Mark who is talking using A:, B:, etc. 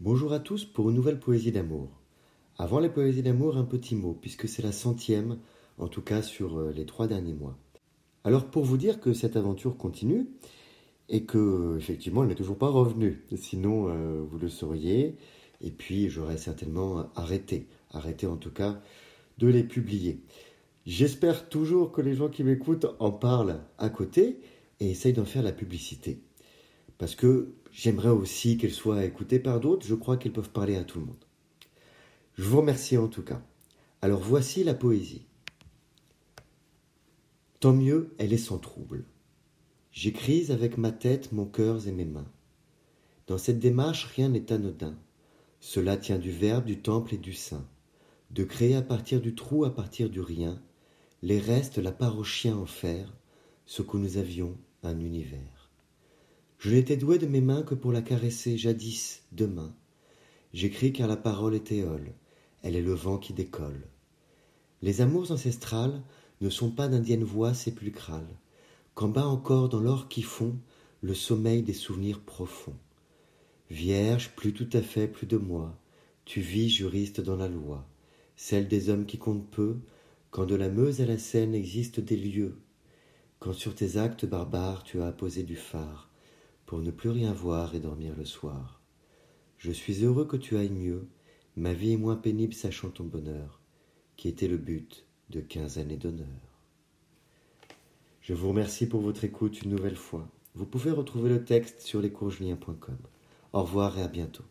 A: Bonjour à tous pour une nouvelle poésie d'amour. Avant les poésies d'amour, un petit mot, puisque c'est la centième, en tout cas sur euh, les trois derniers mois. Alors pour vous dire que cette aventure continue, et que effectivement elle n'est toujours pas revenue, sinon euh, vous le sauriez, et puis j'aurais certainement arrêté, arrêté en tout cas de les publier. J'espère toujours que les gens qui m'écoutent en parlent à côté et essayent d'en faire la publicité. Parce que j'aimerais aussi qu'elles soient écoutées par d'autres, je crois qu'elles peuvent parler à tout le monde. Je vous remercie en tout cas. Alors voici la poésie. Tant mieux, elle est sans trouble. J'écris avec ma tête, mon cœur et mes mains. Dans cette démarche, rien n'est anodin. Cela tient du Verbe, du Temple et du Saint. De créer à partir du trou, à partir du rien, les restes, la part au chien en faire, ce que nous avions, un univers. Je n'étais doué de mes mains que pour la caresser jadis, demain. J'écris car la parole est éole, elle est le vent qui décolle. Les amours ancestrales ne sont pas d'indiennes voix sépulcrales, qu'en bas encore dans l'or qui fond le sommeil des souvenirs profonds. Vierge, plus tout à fait, plus de moi, tu vis juriste dans la loi, celle des hommes qui comptent peu, quand de la Meuse à la Seine existent des lieux, quand sur tes actes barbares tu as apposé du phare, pour ne plus rien voir et dormir le soir. Je suis heureux que tu ailles mieux, ma vie est moins pénible sachant ton bonheur, qui était le but de quinze années d'honneur. Je vous remercie pour votre écoute une nouvelle fois. Vous pouvez retrouver le texte sur lescoursjulien.com. Au revoir et à bientôt.